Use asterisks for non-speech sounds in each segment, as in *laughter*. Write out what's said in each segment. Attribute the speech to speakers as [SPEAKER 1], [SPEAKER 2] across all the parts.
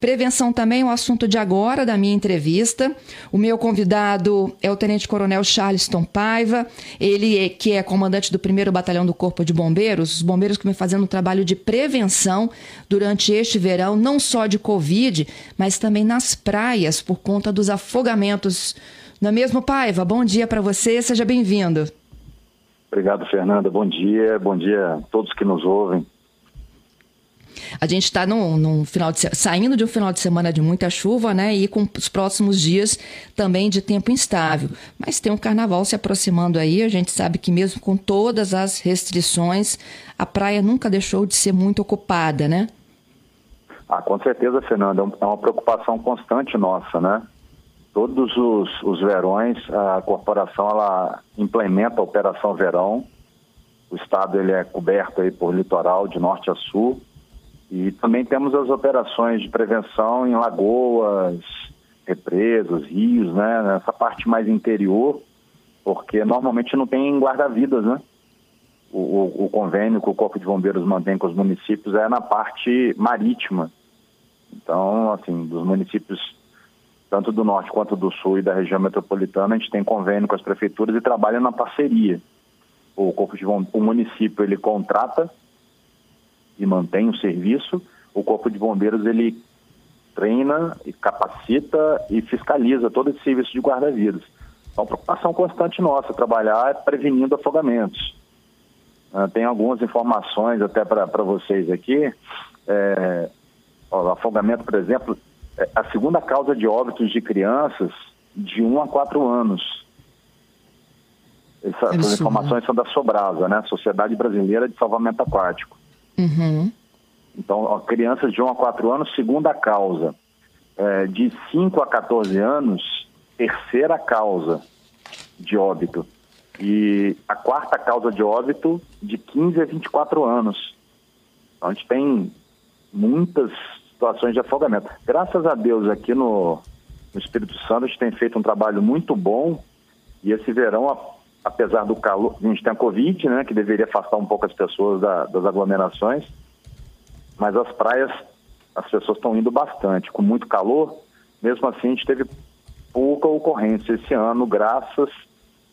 [SPEAKER 1] Prevenção também é um assunto de agora da minha entrevista. O meu convidado é o Tenente Coronel Charleston Paiva, ele é, que é comandante do 1 Batalhão do Corpo de Bombeiros, os bombeiros que vem fazendo um trabalho de prevenção durante este verão, não só de Covid, mas também nas praias, por conta dos afogamentos. Não é mesmo, Paiva? Bom dia para você, seja bem-vindo.
[SPEAKER 2] Obrigado, Fernanda. Bom dia, bom dia a todos que nos ouvem.
[SPEAKER 1] A gente está num, num, final de saindo de um final de semana de muita chuva, né? E com os próximos dias também de tempo instável. Mas tem um carnaval se aproximando aí. A gente sabe que mesmo com todas as restrições, a praia nunca deixou de ser muito ocupada, né?
[SPEAKER 2] Ah, com certeza, Fernanda. É uma preocupação constante nossa, né? Todos os, os verões, a corporação ela implementa a Operação Verão. O estado ele é coberto aí por litoral de norte a sul e também temos as operações de prevenção em lagoas, represas, rios, né? Nessa parte mais interior, porque normalmente não tem guarda-vidas, né? O, o, o, convênio que o Corpo de Bombeiros mantém com os municípios é na parte marítima. Então, assim, dos municípios tanto do norte quanto do sul e da região metropolitana, a gente tem convênio com as prefeituras e trabalha na parceria. O Corpo de Bombeiros, o município ele contrata e mantém o serviço, o Corpo de Bombeiros ele treina e capacita e fiscaliza todo esse serviço de guarda-vidas. Então, preocupação constante nossa, trabalhar prevenindo afogamentos. Uh, tem algumas informações até para vocês aqui. É, ó, afogamento, por exemplo, é a segunda causa de óbitos de crianças de 1 a 4 anos. Essa, essas informações são da Sobrasa, né? Sociedade Brasileira de Salvamento Aquático. Uhum. Então, crianças de 1 a 4 anos, segunda causa. É, de 5 a 14 anos, terceira causa de óbito. E a quarta causa de óbito, de 15 a 24 anos. Então, a gente tem muitas situações de afogamento. Graças a Deus, aqui no, no Espírito Santo, a gente tem feito um trabalho muito bom. E esse verão, apesar do calor, a gente tem a Covid, né, que deveria afastar um pouco as pessoas da, das aglomerações, mas as praias, as pessoas estão indo bastante, com muito calor, mesmo assim a gente teve pouca ocorrência esse ano, graças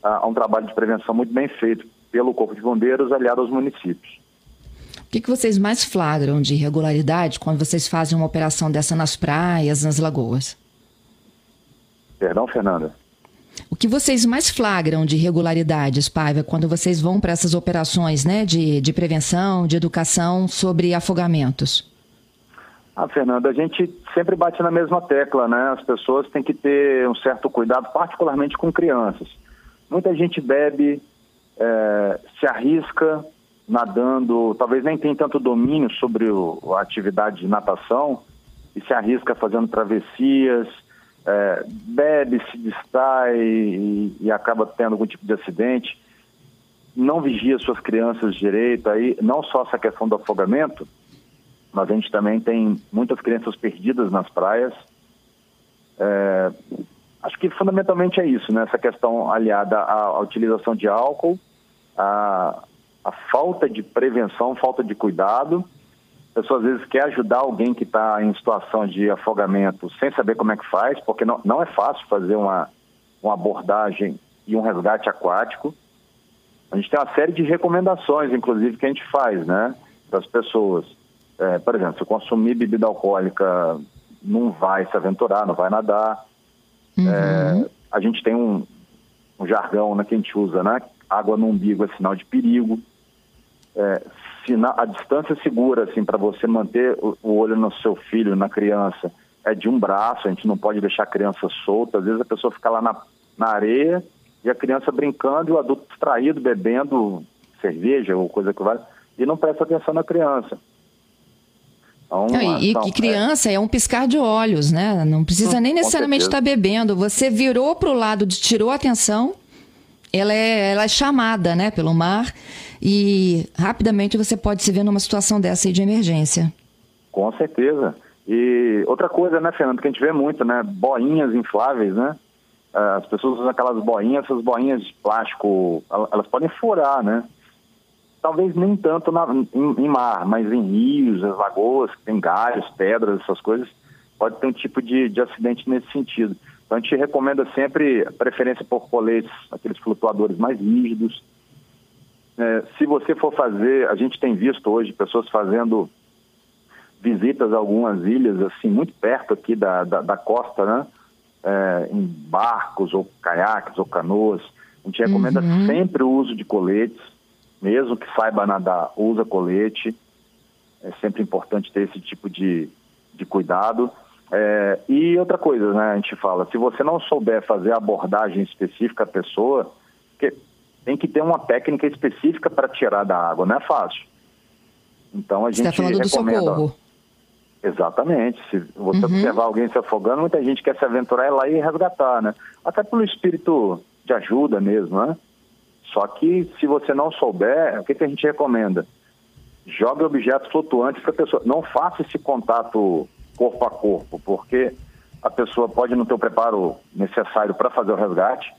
[SPEAKER 2] a, a um trabalho de prevenção muito bem feito pelo Corpo de Bombeiros, aliado aos municípios.
[SPEAKER 1] O que, que vocês mais flagram de irregularidade quando vocês fazem uma operação dessa nas praias, nas lagoas?
[SPEAKER 2] Perdão, Fernanda?
[SPEAKER 1] O que vocês mais flagram de irregularidades, Paiva, quando vocês vão para essas operações né, de, de prevenção, de educação sobre afogamentos?
[SPEAKER 2] Ah, Fernanda, a gente sempre bate na mesma tecla, né? As pessoas têm que ter um certo cuidado, particularmente com crianças. Muita gente bebe, é, se arrisca nadando, talvez nem tenha tanto domínio sobre o, a atividade de natação e se arrisca fazendo travessias, é, bebe, se distrai e, e, acaba tendo algum tipo de acidente, não vigia suas crianças direito, aí não só essa questão do afogamento, mas a gente também tem muitas crianças perdidas nas praias. É, acho que fundamentalmente é isso, né? Essa questão aliada à, à utilização de álcool, à, falta de prevenção, falta de cuidado a pessoa às vezes quer ajudar alguém que está em situação de afogamento sem saber como é que faz, porque não, não é fácil fazer uma, uma abordagem e um resgate aquático. A gente tem uma série de recomendações, inclusive, que a gente faz, né, para as pessoas. É, por exemplo, se consumir bebida alcoólica, não vai se aventurar, não vai nadar. Uhum. É, a gente tem um, um jargão né, que a gente usa, né? Água no umbigo é sinal de perigo. É, a distância segura assim para você manter o, o, olho no seu filho, na criança, é de um braço. A gente não pode deixar a criança solta. Às vezes a pessoa fica lá na, na areia e a criança brincando e o adulto distraído bebendo cerveja ou coisa que vai e não presta atenção na criança.
[SPEAKER 1] Então, e, então, e, criança é... é... um piscar de olhos, né? Não precisa hum, nem necessariamente estar tá bebendo. Você virou para o lado, de, tirou a atenção, ela é, ela é chamada né, pelo mar e rapidamente você pode se ver numa situação dessa aí de emergência.
[SPEAKER 2] Com certeza. E outra coisa, né, Fernando, que a gente vê muito, né? Boinhas infláveis, né? As pessoas usam aquelas boinhas, essas boinhas de plástico, elas podem furar, né? Talvez nem tanto na, em, em, mar, mas em rios, as lagoas, que tem galhos, pedras, essas coisas, pode ter um tipo de, de acidente nesse sentido. Então a gente recomenda sempre a preferência por coletes, aqueles flutuadores mais rígidos. É, se você for fazer, a gente tem visto hoje pessoas fazendo visitas a algumas ilhas, assim, muito perto aqui da, da, da costa, né? É, em barcos ou caiaques ou canoas. A gente recomenda uhum. sempre o uso de coletes, mesmo que saiba nadar, usa colete. É sempre importante ter esse tipo de, de cuidado. É, e outra coisa, né, a gente fala, se você não souber fazer abordagem específica à pessoa, que tem que ter uma técnica específica para tirar da água, não é fácil. Então a gente
[SPEAKER 1] você tá falando recomenda. Do socorro.
[SPEAKER 2] Exatamente. Se você uhum. observar alguém se afogando, muita gente quer se aventurar lá e resgatar, né? Até pelo espírito de ajuda mesmo, né? Só que se você não souber, o que, que a gente recomenda? Jogue objetos flutuantes para a pessoa. Não faça esse contato corpo a corpo, porque a pessoa pode não ter o preparo necessário para fazer o resgate.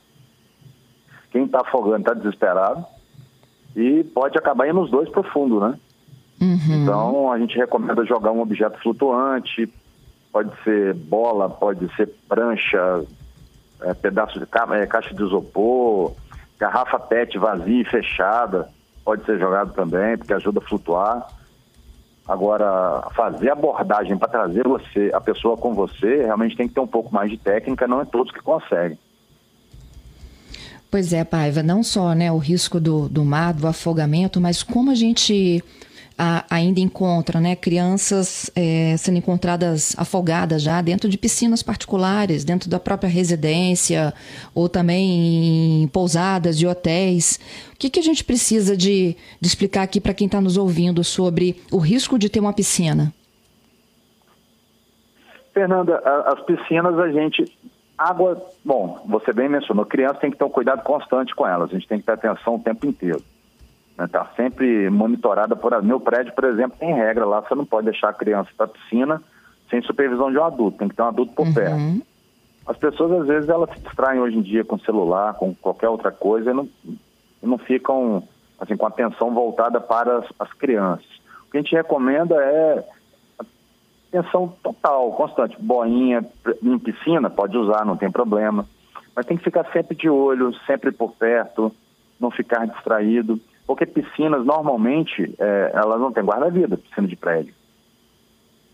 [SPEAKER 2] Quem está afogando está desesperado e pode acabar indo os dois para o fundo, né? Uhum. Então a gente recomenda jogar um objeto flutuante, pode ser bola, pode ser prancha, é, pedaço de ca é, caixa de isopor, garrafa PET vazia e fechada, pode ser jogado também, porque ajuda a flutuar. Agora, fazer abordagem para trazer você, a pessoa com você, realmente tem que ter um pouco mais de técnica, não é todos que conseguem.
[SPEAKER 1] Pois é, Paiva, não só né, o risco do, do mar, do afogamento, mas como a gente a, ainda encontra né, crianças é, sendo encontradas afogadas já dentro de piscinas particulares, dentro da própria residência, ou também em pousadas de hotéis. O que, que a gente precisa de, de explicar aqui para quem está nos ouvindo sobre o risco de ter uma piscina?
[SPEAKER 2] Fernanda, as piscinas a gente. Água, bom, você bem mencionou, criança tem que ter um cuidado constante com elas, a gente tem que ter atenção o tempo inteiro está né, sempre monitorada por. Meu prédio, por exemplo, tem regra lá, você não pode deixar a criança para a piscina sem supervisão de um adulto, tem que ter um adulto por uhum. perto. As pessoas, às vezes, elas se distraem hoje em dia com celular, com qualquer outra coisa, e não, e não ficam assim, com atenção voltada para as, as crianças. O que a gente recomenda é atenção total, constante. Boinha em piscina, pode usar, não tem problema. Mas tem que ficar sempre de olho, sempre por perto, não ficar distraído. Porque piscinas, normalmente, é, elas não têm guarda-vida, piscina de prédio.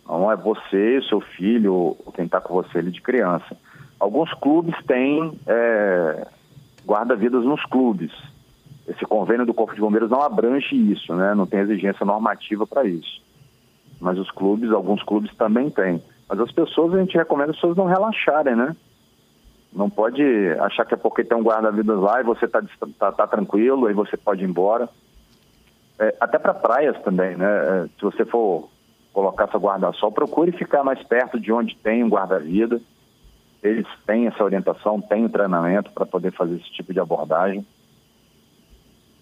[SPEAKER 2] Não é você, seu filho, ou quem está com você ali de criança. Alguns clubes têm é, guarda-vidas nos clubes. Esse convênio do Corpo de Bombeiros não abrange isso, né? não tem exigência normativa para isso. Mas os clubes, alguns clubes também têm. Mas as pessoas, a gente recomenda as pessoas não relaxarem, né? Não pode achar que é porque tem um guarda-vidas lá e você está tá, tá tranquilo, aí você pode ir embora. É, até para praias também, né? É, se você for colocar seu guarda-sol, procure ficar mais perto de onde tem um guarda-vida. Eles têm essa orientação, têm o treinamento para poder fazer esse tipo de abordagem.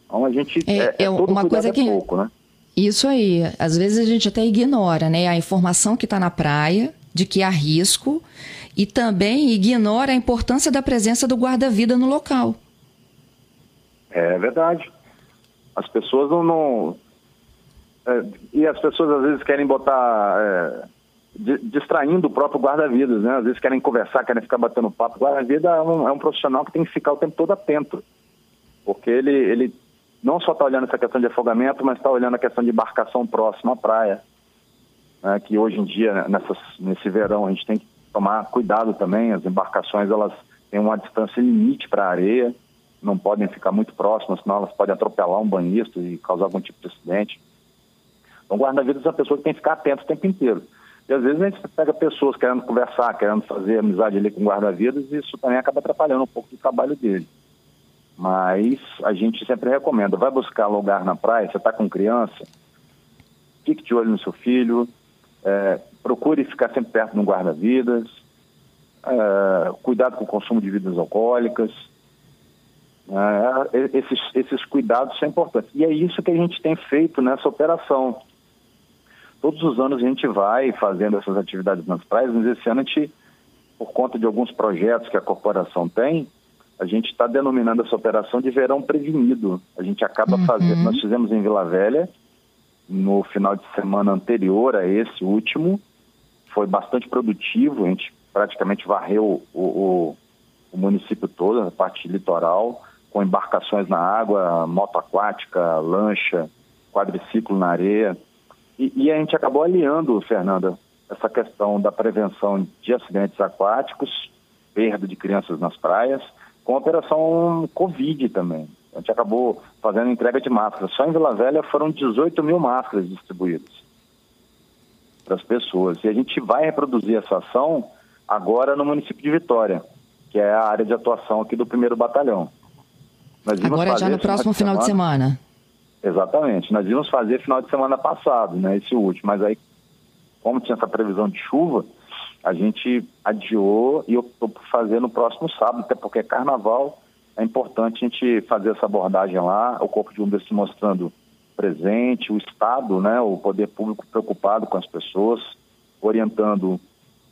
[SPEAKER 2] Então a gente
[SPEAKER 1] é, é, é uma coisa é que pouco, né? Isso aí, às vezes a gente até ignora, né? A informação que está na praia de que há risco e também ignora a importância da presença do guarda-vida no local.
[SPEAKER 2] É verdade. As pessoas não. não é, e as pessoas às vezes querem botar. É, distraindo o próprio guarda-vidas, né? Às vezes querem conversar, querem ficar batendo papo. O guarda-vida é um, é um profissional que tem que ficar o tempo todo atento. Porque ele, ele não só está olhando essa questão de afogamento, mas está olhando a questão de embarcação próxima à praia. Né? Que hoje em dia, nessas, nesse verão, a gente tem que tomar cuidado também. As embarcações elas têm uma distância limite para a areia, não podem ficar muito próximas, senão elas podem atropelar um banhista e causar algum tipo de acidente. Então, guarda-vidas é uma pessoa que tem que ficar atento o tempo inteiro. E às vezes a gente pega pessoas querendo conversar, querendo fazer amizade ali com guarda-vidas, e isso também acaba atrapalhando um pouco do trabalho dele. Mas a gente sempre recomenda, vai buscar lugar na praia, você está com criança, fique de olho no seu filho, é, procure ficar sempre perto de um guarda-vidas, é, cuidado com o consumo de bebidas alcoólicas. É, esses, esses cuidados são importantes. E é isso que a gente tem feito nessa operação. todos os anos a gente vai fazendo essas atividades nas praias, mas esse ano a gente, por conta de alguns projetos que a corporação tem, a gente está denominando essa operação de verão prevenido. A gente acaba uhum. fazendo, nós fizemos em Vila Velha, no final de semana anterior a esse último, foi bastante produtivo, a gente praticamente varreu o, o, o município todo, a parte litoral, com embarcações na água, moto aquática, lancha, quadriciclo na areia. E, e, a gente acabou aliando, Fernanda, essa questão da prevenção de acidentes aquáticos, perda de crianças nas praias, com a operação Covid também. A gente acabou fazendo entrega de máscaras. Só em Vila Velha foram 18 mil máscaras distribuídas para as pessoas. E a gente vai reproduzir essa ação agora no município de Vitória, que é a área de atuação aqui do primeiro batalhão.
[SPEAKER 1] Agora é já no próximo final de semana.
[SPEAKER 2] Exatamente. Nós íamos fazer final de semana passado, né, esse último, mas aí, como tinha essa previsão de chuva, a gente adiou e optou por fazer no próximo sábado, até porque é carnaval, é importante a gente fazer essa abordagem lá, o Corpo de Bombeiros se mostrando presente, o Estado, né, o poder público preocupado com as pessoas, orientando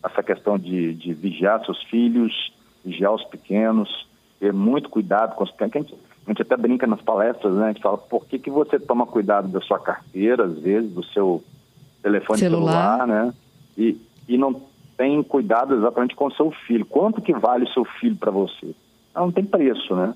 [SPEAKER 2] essa questão de, de vigiar seus filhos, vigiar os pequenos, ter muito cuidado com os pequenos. A gente até brinca nas palestras, né? A gente fala, por que, que você toma cuidado da sua carteira, às vezes, do seu telefone celular, celular né? E, e não tem cuidado exatamente com o seu filho. Quanto que vale o seu filho para você? Ah, não tem preço, né?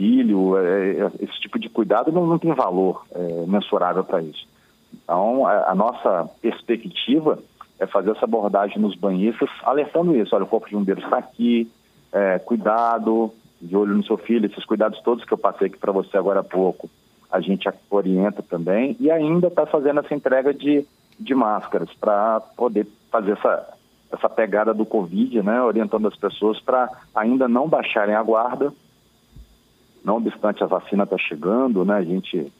[SPEAKER 2] É, é, esse tipo de cuidado não, não tem valor é, mensurável para isso. Então, a, a, nossa perspectiva é fazer essa abordagem nos banhistas, alertando isso. Olha, o Corpo de Bombeiros está aqui, é, cuidado, de olho no seu filho, esses cuidados todos que eu passei aqui para você agora há pouco, a gente orienta também e ainda está fazendo essa entrega de, de máscaras para poder fazer essa, essa pegada do Covid, né, orientando as pessoas para ainda não baixarem a guarda, não obstante a vacina está chegando, né, a gente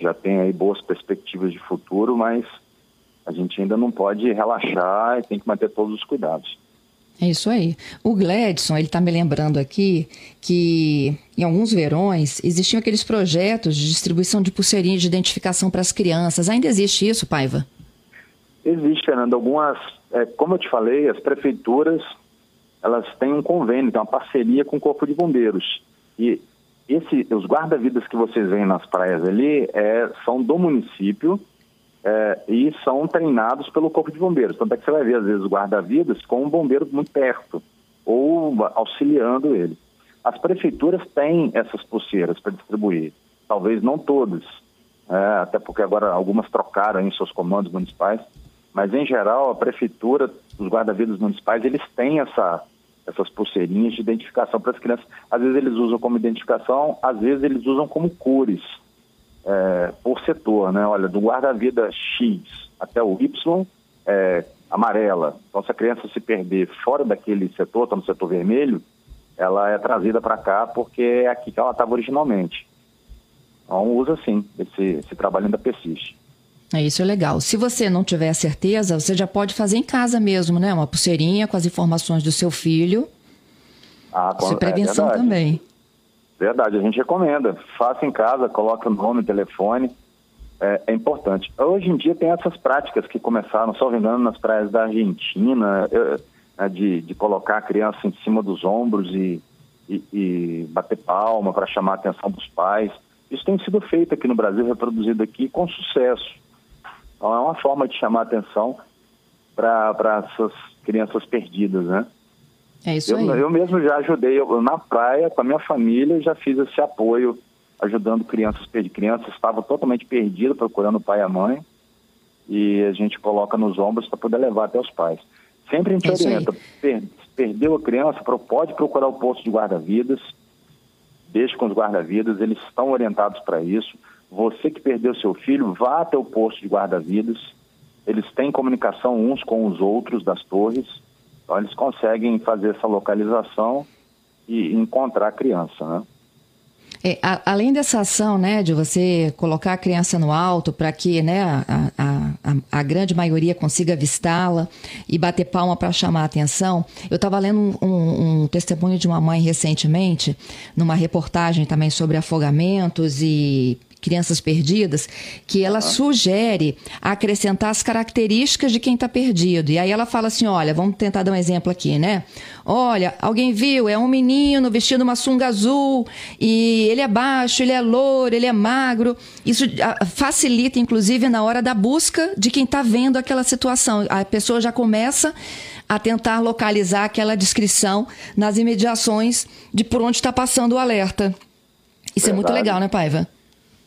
[SPEAKER 2] já tem aí boas perspectivas de futuro, mas a gente ainda não pode relaxar e tem que manter todos os cuidados.
[SPEAKER 1] É isso aí. O Gladson, ele está me lembrando aqui que em alguns verões existiam aqueles projetos de distribuição de pulseirinhas de identificação para as crianças. Ainda existe isso, Paiva?
[SPEAKER 2] Existe, Fernando. Algumas, é, como eu te falei, as prefeituras elas têm um convênio, tem uma parceria com o Corpo de Bombeiros. E esse, os guarda-vidas que vocês veem nas praias ali é, são do município é, e são treinados pelo Corpo de Bombeiros. Tanto é que você vai ver, às vezes, guarda-vidas com um bombeiro muito perto ou auxiliando ele. As prefeituras têm essas pulseiras para distribuir, talvez não todas, é, até porque agora algumas trocaram em seus comandos municipais, mas em geral a prefeitura, os guarda-vidas municipais, eles têm essa, essas pulseirinhas de identificação para as crianças. Às vezes eles usam como identificação, às vezes eles usam como cores é, por setor, né? Olha, do guarda-vida X até o Y, é, amarela. Então, se a criança se perder fora daquele setor, está no setor vermelho, ela é trazida para cá porque é aqui que ela estava originalmente. Então, usa sim, esse, esse trabalho ainda persiste.
[SPEAKER 1] É isso é legal. Se você não tiver certeza, você já pode fazer em casa mesmo, né? Uma pulseirinha com as informações do seu filho. Ah, com... Isso é prevenção é também.
[SPEAKER 2] Verdade, a gente recomenda. Faça em casa, coloque o nome, o telefone. É, é, importante. Hoje em dia tem essas práticas que começaram, só engano, nas praias da Argentina, é, de, de colocar a criança em cima dos ombros e, e, e bater palma para chamar a atenção dos pais. Isso tem sido feito aqui no Brasil, reproduzido aqui com sucesso. Então é uma forma de chamar atenção para essas crianças perdidas, né?
[SPEAKER 1] É isso
[SPEAKER 2] eu,
[SPEAKER 1] aí.
[SPEAKER 2] Eu mesmo já ajudei eu, na praia com a minha família, já fiz esse apoio ajudando crianças perdidas. Crianças estavam totalmente perdidas procurando o pai e a mãe e a gente coloca nos ombros para poder levar até os pais. Sempre a gente é orienta, per, perdeu a criança, pode procurar o posto de guarda-vidas, deixe com os guarda-vidas, eles estão orientados para isso. Você que perdeu seu filho, vá até o posto de guarda-vidas, eles têm comunicação uns com os outros das torres, então eles conseguem fazer essa localização e encontrar a criança, né?
[SPEAKER 1] É, a, além dessa ação, né, de você colocar a criança no alto para que, né, a, a, a, grande maioria consiga avistá-la e bater palma para chamar a atenção, eu estava lendo um, um, um, testemunho de uma mãe recentemente, numa reportagem também sobre afogamentos e Crianças Perdidas, que ela uhum. sugere acrescentar as características de quem está perdido. E aí ela fala assim: olha, vamos tentar dar um exemplo aqui, né? Olha, alguém viu, é um menino vestindo uma sunga azul e ele é baixo, ele é louro, ele é magro. Isso ah, facilita, inclusive, na hora da busca de quem está vendo aquela situação. A pessoa já começa a tentar localizar aquela descrição nas imediações de por onde está passando o alerta. Isso Verdade. é muito legal, né, Paiva?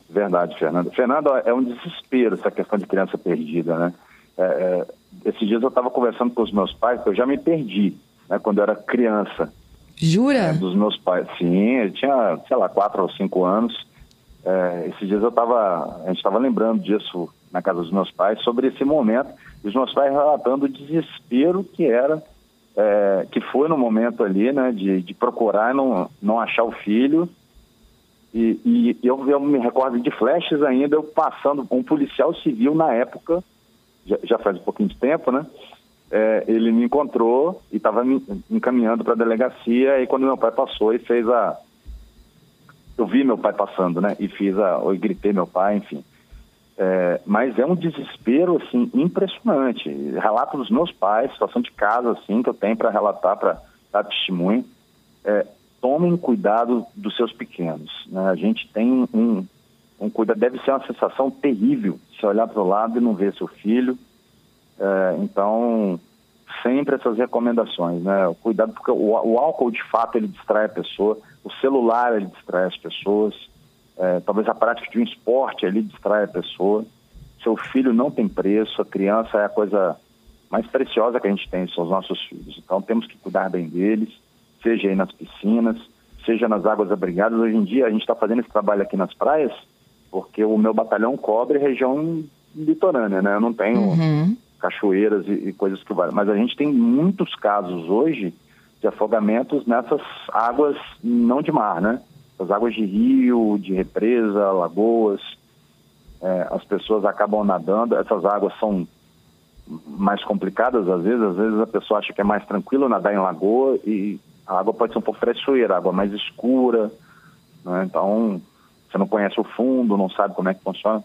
[SPEAKER 2] Verdade, Fernanda. Fernanda, é um desespero essa questão de criança perdida, né? É, é, esses dias eu estava conversando com os meus pais, eu já me perdi, né, quando eu era criança.
[SPEAKER 1] Jura? É,
[SPEAKER 2] dos meus pais. Sim, eu tinha, sei lá, quatro ou cinco anos. É, esses dias eu estava, a gente estava lembrando disso na casa dos meus pais, sobre esse momento, e os meus pais relatando o desespero que era, é, que foi no momento ali, né, de, de procurar e não, não achar o filho. E, e eu, eu, me recordo de flashes ainda, eu passando, um policial civil na época, já, já faz um pouquinho de tempo, né? É, ele me encontrou e estava me encaminhando para a delegacia, e quando meu pai passou e fez a. Eu vi meu pai passando, né? E fiz a. Eu gritei meu pai, enfim. É, mas é um desespero assim impressionante. Relato dos meus pais, situação de casa assim que eu tenho para relatar, para dar testemunho. É, tomem cuidado dos seus pequenos. Né? A gente tem um, um cuidado, deve ser uma sensação terrível se olhar para o lado e não ver seu filho. É, então, sempre essas recomendações, né? Cuidado, porque o, o, álcool de fato ele distrai a pessoa, o celular ele distrai as pessoas. É, talvez a prática de um esporte ali distrai a pessoa. Seu filho não tem preço, a criança é a coisa mais preciosa que a gente tem, são os nossos filhos. Então temos que cuidar bem deles, seja aí nas piscinas, seja nas águas abrigadas. Hoje em dia a gente está fazendo esse trabalho aqui nas praias, porque o meu batalhão cobre região litorânea, né? Eu não tenho uhum. cachoeiras e, e, coisas que valem. Mas a gente tem muitos casos hoje de afogamentos nessas águas não de mar, né? as águas de rio, de represa, lagoas, é, as pessoas acabam nadando, essas águas são mais complicadas às vezes, às vezes a pessoa acha que é mais tranquilo nadar em lagoa e a água pode ser um pouco traiçoeira, água mais escura, né? então você não conhece o fundo, não sabe como é que funciona.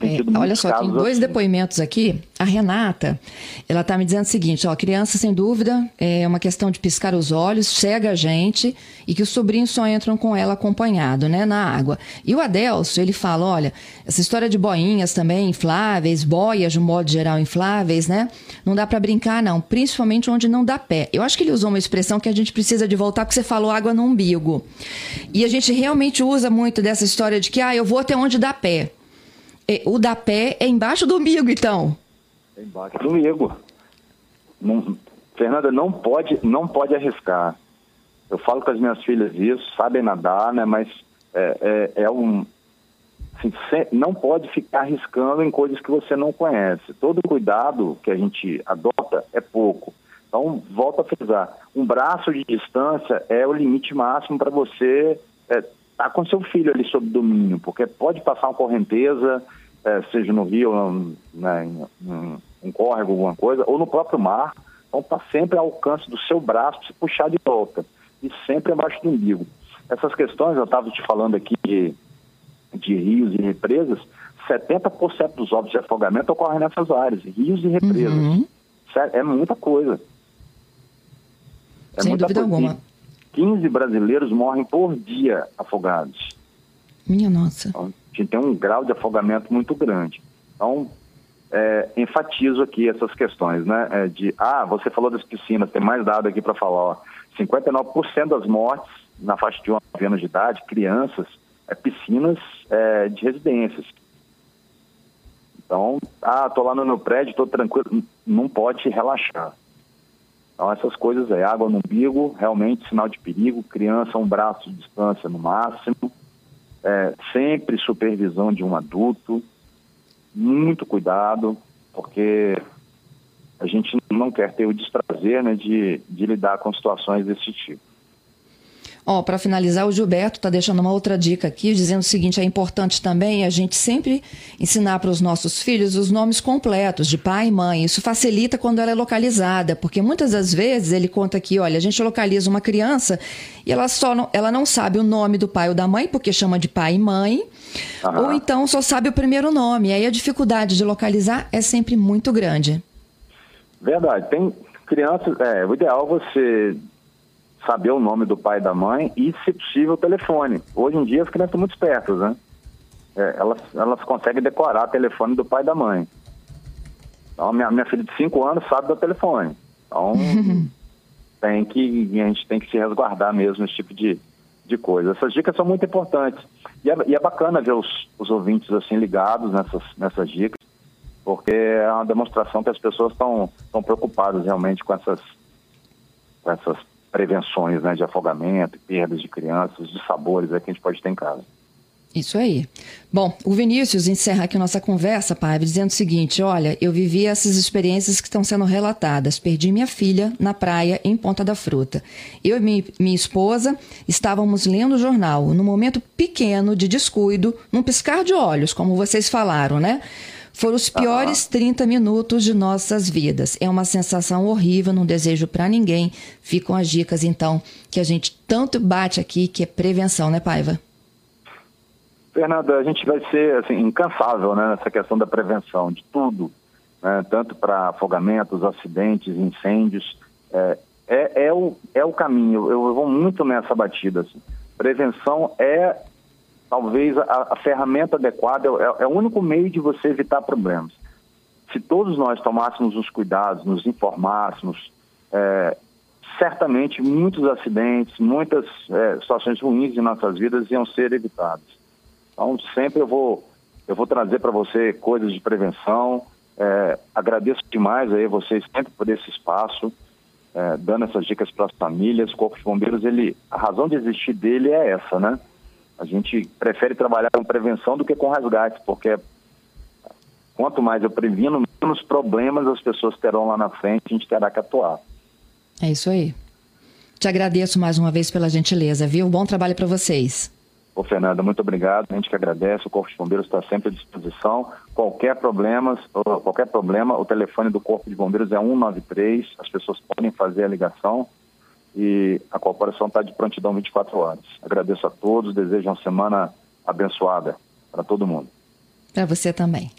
[SPEAKER 1] É, olha só, tem dois assim. depoimentos aqui. A Renata, ela está me dizendo o seguinte: ó, criança, sem dúvida, é uma questão de piscar os olhos, cega a gente e que os sobrinhos só entram com ela acompanhado, né, na água. E o Adelso, ele fala: olha, essa história de boinhas também infláveis, boias de um modo geral infláveis, né? Não dá para brincar, não, principalmente onde não dá pé. Eu acho que ele usou uma expressão que a gente precisa de voltar, porque você falou água no umbigo. E a gente realmente usa muito dessa história de que, ah, eu vou até onde dá pé. É, o da pé é embaixo do umbigo, então?
[SPEAKER 2] É embaixo do umbigo. Não, Fernanda, não pode, não pode arriscar. Eu falo com as minhas filhas isso, sabem nadar, né? Mas é, é, é um... Assim, não pode ficar arriscando em coisas que você não conhece. Todo cuidado que a gente adota é pouco. Então, volto a frisar, um braço de distância é o limite máximo para você é, está com seu filho ali sob domínio, porque pode passar uma correnteza, é, seja no rio, né, em, em, um córrego, alguma coisa, ou no próprio mar. Então está sempre ao alcance do seu braço se puxar de volta e sempre abaixo do umbigo. Essas questões, eu estava te falando aqui de, de rios e represas, 70% dos óbitos de afogamento ocorrem nessas áreas, rios e represas. Uhum. É muita coisa.
[SPEAKER 1] É Sem muita dúvida coisa. alguma.
[SPEAKER 2] 15 brasileiros morrem por dia afogados.
[SPEAKER 1] Minha nossa.
[SPEAKER 2] Então, a gente tem um grau de afogamento muito grande. Então, é, enfatizo aqui essas questões, né? É de, ah, você falou das piscinas, tem mais dado aqui para falar. Ó, 59% das mortes na faixa de 1 a 9 anos de idade, crianças, é piscinas é, de residências. Então, ah, tô lá no meu prédio, tô tranquilo. Não pode relaxar. Então, essas coisas é água no umbigo, realmente sinal de perigo, criança um braço de distância no máximo, é, sempre supervisão de um adulto, muito cuidado, porque a gente não quer ter o desprazer né, de, de lidar com situações desse tipo.
[SPEAKER 1] Ó, para finalizar, o Gilberto está deixando uma outra dica aqui, dizendo o seguinte: é importante também a gente sempre ensinar para os nossos filhos os nomes completos de pai e mãe. Isso facilita quando ela é localizada, porque muitas das vezes ele conta aqui: olha, a gente localiza uma criança e ela só não, ela não sabe o nome do pai ou da mãe, porque chama de pai e mãe, uhum. ou então só sabe o primeiro nome. E aí a dificuldade de localizar é sempre muito grande.
[SPEAKER 2] Verdade. Tem crianças, é, o ideal é você saber o nome do pai e da mãe e, se possível, o telefone. Hoje em dia as crianças estão muito espertas, né? É, elas, elas conseguem decorar o telefone do pai e da mãe. Então, minha, minha filha de 5 anos sabe do telefone. Então, *laughs* tem que, a gente tem que se resguardar mesmo esse tipo de, de coisa. Essas dicas são muito importantes. E é, e é bacana ver os, os ouvintes assim ligados nessas, nessas dicas, porque é uma demonstração que as pessoas estão preocupadas realmente com essas, com essas prevenções né, de afogamento, perdas de crianças, de sabores é que a gente pode ter em casa.
[SPEAKER 1] Isso aí. Bom, o Vinícius encerra aqui nossa conversa, pai, dizendo o seguinte: olha, eu vivi essas experiências que estão sendo relatadas. Perdi minha filha na praia em Ponta da Fruta. Eu e minha esposa estávamos lendo o jornal. Num momento pequeno de descuido, num piscar de olhos, como vocês falaram, né? Foram os piores 30 minutos de nossas vidas. É uma sensação horrível, não desejo para ninguém. Ficam as dicas, então, que a gente tanto bate aqui, que é prevenção, né, Paiva?
[SPEAKER 2] Fernanda, a gente vai ser assim, incansável né, nessa questão da prevenção de tudo, né, tanto para afogamentos, acidentes, incêndios. É, é, é, o, é o caminho. Eu, eu vou muito nessa batida. Assim. Prevenção é talvez a, a ferramenta adequada, é, é, o único meio de você evitar problemas. Se todos nós tomássemos os cuidados, nos informássemos, é, certamente muitos acidentes, muitas é, situações ruins em nossas vidas iam ser evitadas. Então, sempre eu vou, eu vou trazer para você coisas de prevenção. É, agradeço demais aí vocês sempre por esse espaço, é, dando essas dicas para as famílias. O Corpo de Bombeiros, ele, a razão de existir dele é essa, né? A gente prefere trabalhar com prevenção do que com resgate, porque quanto mais eu previno, menos problemas as pessoas terão lá na frente, a gente terá que atuar.
[SPEAKER 1] É isso aí. Te agradeço mais uma vez pela gentileza, viu? Bom trabalho para vocês.
[SPEAKER 2] Ô, Fernanda, muito obrigado. A gente que agradece. O Corpo de Bombeiros está sempre à disposição. Qualquer problema, qualquer problema, o telefone do Corpo de Bombeiros é 193. As pessoas podem fazer a ligação e a corporação está de prontidão 24 horas. Agradeço a todos, desejo uma semana abençoada para todo mundo.
[SPEAKER 1] Para você também.